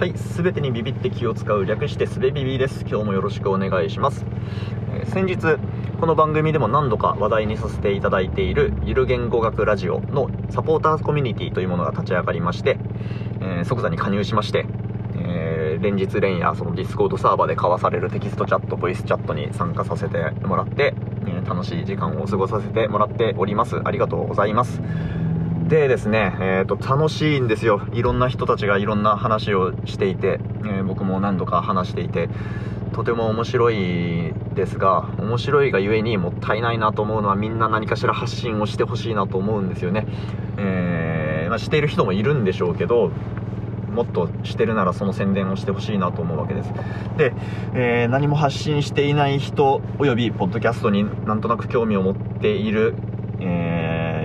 はい、すべてにビビって気を使う略してすべビビです。今日もよろしくお願いします。えー先日、この番組でも何度か話題にさせていただいているゆる言語学ラジオのサポーターコミュニティというものが立ち上がりまして、えー即座に加入しまして、えー連日連夜その Discord サーバーで交わされるテキストチャット、ボイスチャットに参加させてもらって、えー楽しい時間を過ごさせてもらっております。ありがとうございます。でですね、えー、と楽しいんですよ。いろんな人たちがいろんな話をしていて、えー僕も何度か話していてとても面白いですが面白いがゆえにもったいないなと思うのはみんな何かしら発信をしてほしいなと思うんですよね、えーまあ、している人もいるんでしょうけどもっとしてるならその宣伝をしてほしいなと思うわけです。で、えー何も発信していない人およびポッドキャストになんとなく興味を持っている、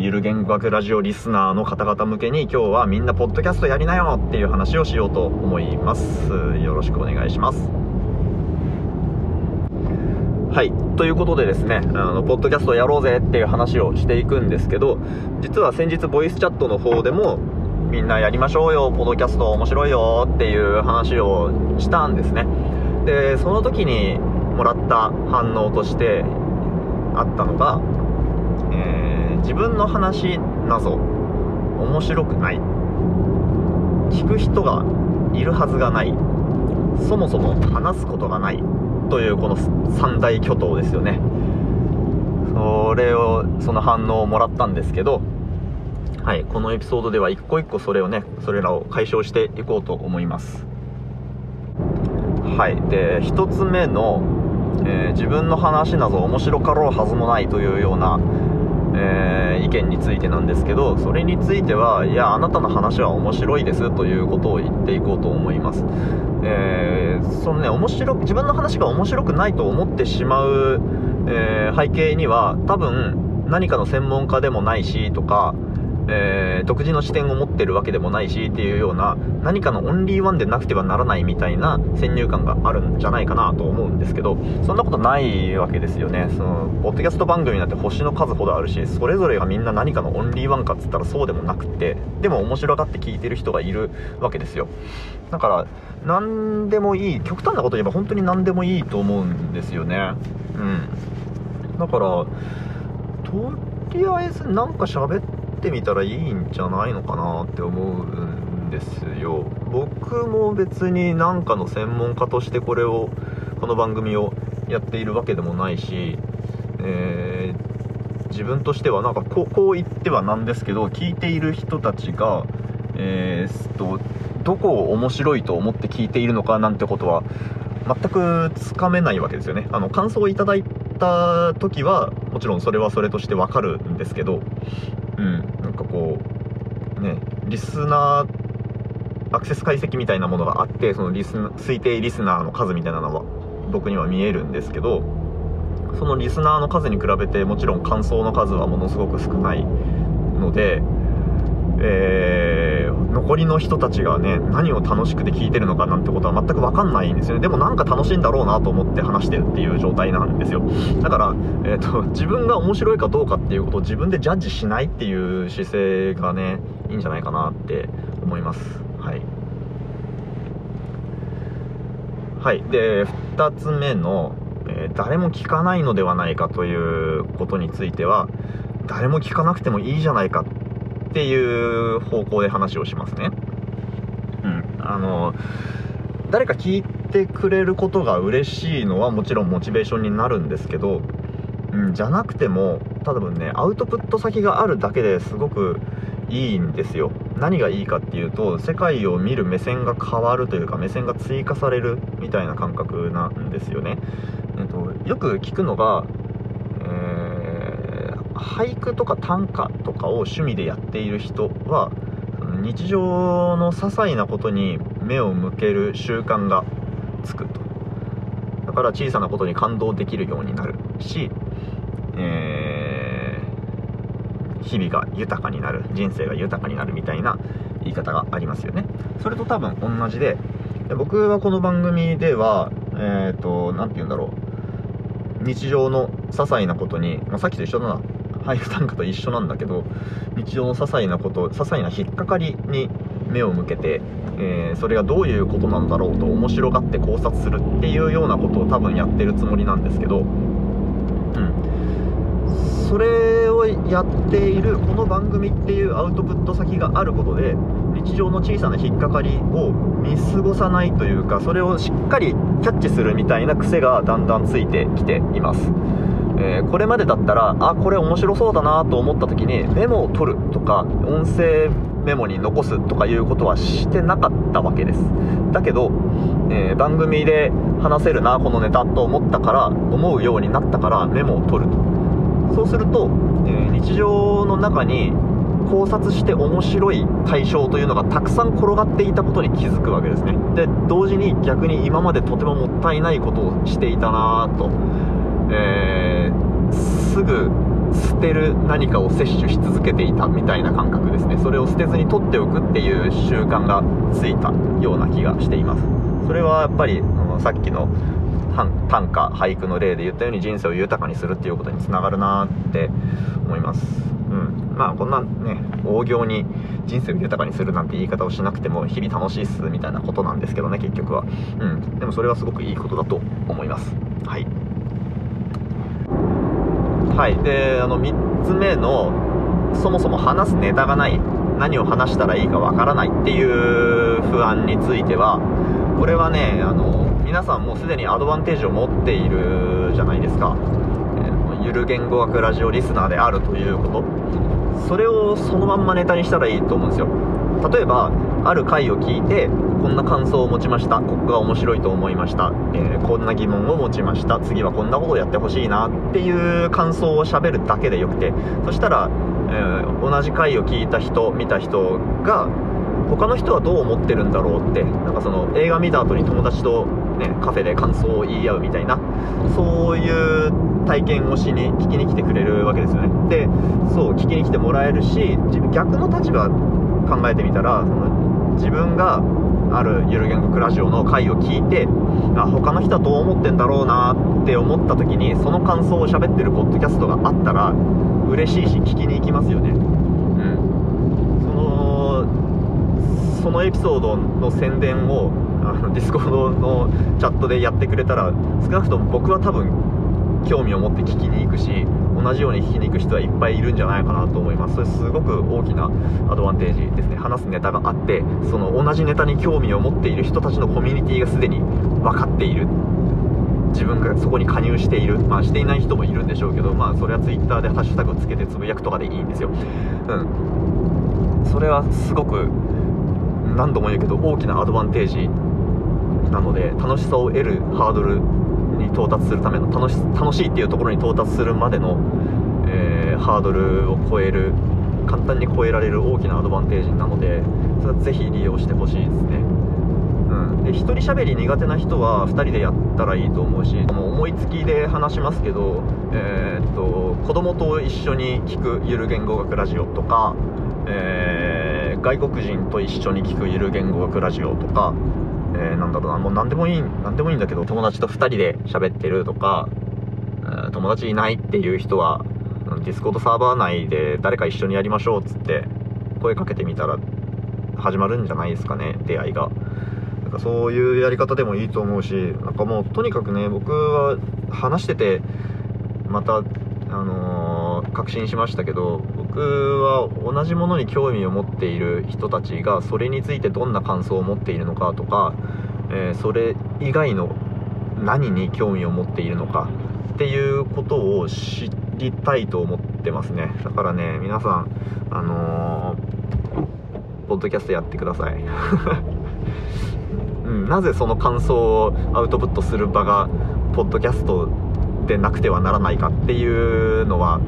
ゆる言語学ラジオリスナーの方々向けに今日はみんなポッドキャストやりなよっていう話をしようと思います。よろしくお願いします。はい。ということでですねあのポッドキャストやろうぜっていう話をしていくんですけど実は先日ボイスチャットの方でもみんなやりましょうよポッドキャスト面白いよっていう話をしたんですね。でその時にもらった反応としてあったのが、え自分の話なぞ。面白くない。聞く人がいるはずがない。そもそも話すことがない。というこの三大巨頭ですよね。それをその反応をもらったんですけどはいこのエピソードでは一個一個それをねそれらを解消していこうと思います。はいで一つ目の、えー自分の話なぞ面白かろうはずもないというようなえー意見についてなんですけどそれについてはいやあなたの話は面白いですということを言っていこうと思います、えーそのね面白自分の話が面白くないと思ってしまう、えー背景には多分何かの専門家でもないしとかえー独自の視点を持ってるわけでもないしっていうような何かのオンリーワンでなくてはならないみたいな先入観があるんじゃないかなと思うんですけどそんなことないわけですよね。そのポッドキャスト番組なんて星の数ほどあるしそれぞれがみんな何かのオンリーワンかっつったらそうでもなくてでも面白がって聞いてる人がいるわけですよ。だから何でもいい極端なこと言えば本当に何でもいいと思うんですよね。うん。だからとりあえずなんか喋ってみたらいいんじゃないのかなって思うんですよ。僕も別に何かの専門家としてこれをこの番組をやっているわけでもないし、えー自分としてはなんかこうこう言ってはなんですけど聞いている人たちがえーっとどこを面白いと思って聞いているのかなんてことは全くつかめないわけですよね。あの感想をいただいた時はもちろんそれはそれとしてわかるんですけどうん。なんかこうねリスナーアクセス解析みたいなものがあってそのリス推定リスナーの数みたいなのは僕には見えるんですけどそのリスナーの数に比べてもちろん感想の数はものすごく少ないので、えー残りの人たちがね何を楽しくて聞いてるのかなんてことは全く分かんないんですよね。でもなんか楽しいんだろうなと思って話してるっていう状態なんですよ。だから、えー、と 自分が面白いかどうかっていうことを自分でジャッジしないっていう姿勢がねいいんじゃないかなって思います。はい。はい。で2つ目の、えー誰も聞かないのではないかということについては誰も聞かなくてもいいじゃないかってていう方向で話をしますね。うん。あの誰か聞いてくれることが嬉しいのはもちろんモチベーションになるんですけど、うん、じゃなくても多分ねアウトプット先があるだけですごくいいんですよ。何がいいかっていうと世界を見る目線が変わるというか目線が追加されるみたいな感覚なんですよね、えっと、よく聞くのが、俳句とか短歌とかを趣味でやっている人は日常の些細なことに目を向ける習慣がつくと。だから小さなことに感動できるようになるし、えー日々が豊かになる人生が豊かになるみたいな言い方がありますよね。それと多分同じで僕はこの番組ではえっ、と何て言うんだろう。日常の些細なことに、まあ、さっきと一緒だな。俳句短歌と一緒なんだけど日常の些細なこと些細な引っかかりに目を向けて、えー、それがどういうことなんだろうと面白がって考察するっていうようなことを多分やってるつもりなんですけど、うん、それをやっているこの番組っていうアウトプット先があることで日常の小さな引っかかりを見過ごさないというかそれをしっかりキャッチするみたいな癖がだんだんついてきています。えー、これまでだったらあこれ面白そうだなと思った時にメモを取るとか音声メモに残すとかいうことはしてなかったわけです。だけど、えー、番組で話せるなこのネタと思ったから思うようになったからメモを取ると。そうすると、えー、日常の中に考察して面白い対象というのがたくさん転がっていたことに気づくわけですね。で同時に逆に今までとてももったいないことをしていたなと、えー、すぐ捨てる何かを摂取し続けていたみたいな感覚ですね。それを捨てずに取っておくっていう習慣がついたような気がしています。それはやっぱりさっきの短歌俳句の例で言ったように人生を豊かにするっていうことにつながるなって思います。うん。まあこんなね大行に人生を豊かにするなんて言い方をしなくても日々楽しいっすみたいなことなんですけどね結局は。うん。でもそれはすごくいいことだと思います。はい。はい。であの3つ目のそもそも話すネタがない。何を話したらいいかわからないっていう不安についてはこれはねあの皆さんもうすでにアドバンテージを持っているじゃないですか、えー、ゆる言語学ラジオリスナーであるということ。それをそのまんまネタにしたらいいと思うんですよ。例えばある回を聞いてこんな感想を持ちました。ここが面白いと思いました、えー、こんな疑問を持ちました。次はこんなことをやってほしいなっていう感想をしゃべるだけでよくて。そしたら、えー、同じ回を聞いた人見た人が他の人はどう思ってるんだろうって。なんかその映画見た後に友達とね、カフェで感想を言い合うみたいな。そういう体験をしに聞きに来てくれるわけですよね。でそう聞きに来てもらえるし自分逆の立場考えてみたらその自分があるゆる言語学ラジオの回を聞いてあ他の人はどう思ってんだろうなって思った時にその感想を喋ってるポッドキャストがあったら嬉しいし聞きに行きますよね。うん。そのそのエピソードの宣伝をあの Discord のチャットでやってくれたら少なくとも僕は多分興味を持って聞きに行くし同じように聞きに行く人はいっぱいいるんじゃないかなと思います。それすごく大きなアドバンテージですね。話すネタがあってその同じネタに興味を持っている人たちのコミュニティがすでに分かっている。自分がそこに加入している。まあしていない人もいるんでしょうけどまあそれは Twitter でハッシュタグつけてつぶやくとかでいいんですよ。うん。それはすごく何度も言うけど大きなアドバンテージなので楽しさを得るハードルに到達するための楽し楽しいっていうところに到達するまでの、えー、ハードルを超える簡単に超えられる大きなアドバンテージなのでそれはぜひ利用してほしいですね。うん。で1人喋り苦手な人は2人でやったらいいと思うし思いつきで話しますけどえー、っと子供と一緒に聞くゆる言語学ラジオとかえー、外国人と一緒に聞くゆる言語学ラジオとかえー、なんだろうな、もう何でもいい、何でもいいんだけど、友達と2人で喋ってるとか、友達いないっていう人は、 Discord サーバー内で誰か一緒にやりましょうっつって、声かけてみたら始まるんじゃないですかね、出会いが。なんかそういうやり方でもいいと思うし、なんかもうとにかくね、僕は話してて、また、あのー、確信しましたけど、僕は同じものに興味を持っている人たちがそれについてどんな感想を持っているのかとか、えー、それ以外の何に興味を持っているのかっていうことを知りたいと思ってますね。だからね皆さんあのー、ポッドキャストやってください。うん、なぜその感想をアウトプットする場がポッドキャストでなくてはならないかっていうのは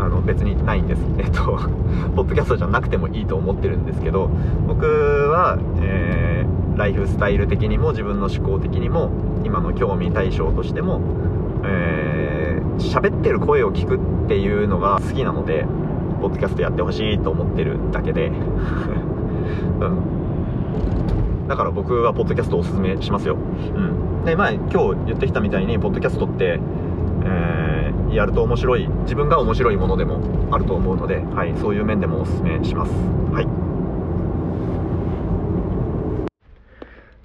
あの別にないんです。えっと ポッドキャストじゃなくてもいいと思ってるんですけど僕は、えー、ライフスタイル的にも自分の思考的にも今の興味対象としてもえー、喋ってる声を聞くっていうのが好きなのでポッドキャストやってほしいと思ってるだけで。うん。だから僕はポッドキャストおすすめしますよ。うん。で前今日言ってきたみたいにポッドキャストってえー、やると面白い自分が面白いものでもあると思うので、はい、そういう面でもおすすめします。はい。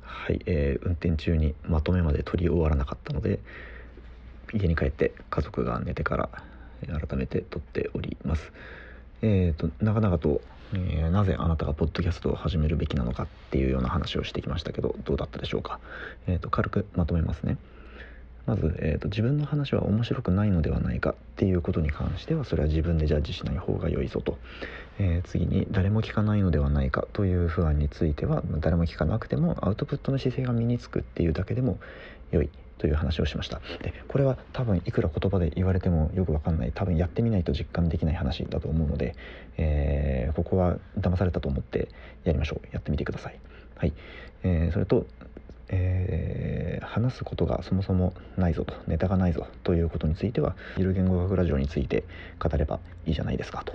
はい、えー運転中にまとめまで取り終わらなかったので家に帰って家族が寝てから改めて撮っております。えー、と長々と、えーなぜあなたがポッドキャストを始めるべきなのかっていうような話をしてきましたけどどうだったでしょうか、えー、と軽くまとめますね。まず、えー、と自分の話は面白くないのではないかっていうことに関してはそれは自分でジャッジしない方が良いぞと、えー次に誰も聞かないのではないかという不安については誰も聞かなくてもアウトプットの姿勢が身につくっていうだけでも良いという話をしました。でこれは多分いくら言葉で言われてもよくわかんない。多分やってみないと実感できない話だと思うので、えーここは騙されたと思ってやりましょう。やってみてください。はい、えーそれとえー話すことがそもそもないぞとネタがないぞということについてはゆる言語学ラジオについて語ればいいじゃないですかと。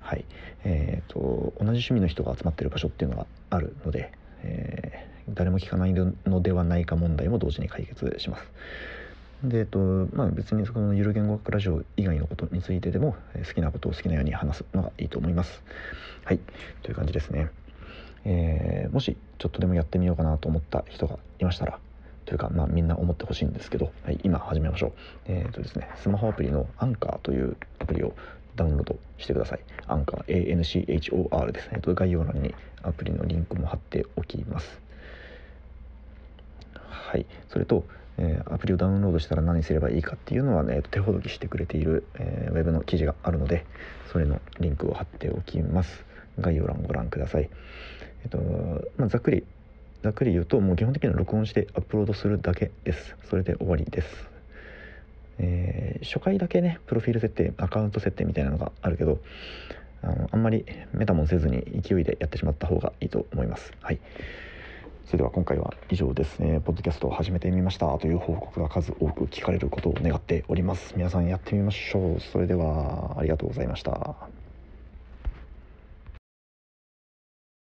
はい。えー、と同じ趣味の人が集まってる場所っていうのがあるので、えー誰も聞かないのではないか問題も同時に解決します。でえっとまあ別にそのゆる言語学ラジオ以外のことについてでも好きなことを好きなように話すのがいいと思います。はい。という感じですね。えーもしちょっとでもやってみようかなと思った人がいましたらというか、まあ、みんな思ってほしいんですけど、はい、今始めましょう。えっ、とですねスマホアプリのアンカーというアプリをダウンロードしてください。アンカー ANCHOR です。ね、えっと概要欄にアプリのリンクも貼っておきます。はい。それと、えーアプリをダウンロードしたら何すればいいかっていうのはね、手ほどきしてくれている、えーウェブの記事があるのでそれのリンクを貼っておきます。概要欄をご覧ください。えっとまあざっくりざっくり言うともう基本的には録音してアップロードするだけです。それで終わりです。えー初回だけねプロフィール設定アカウント設定みたいなのがあるけどあのあんまりメタモンせずに勢いでやってしまった方がいいと思います。はい。それでは今回は以上ですね。ポッドキャストを始めてみました。という報告が数多く聞かれることを願っております。皆さんやってみましょう。それではありがとうございました。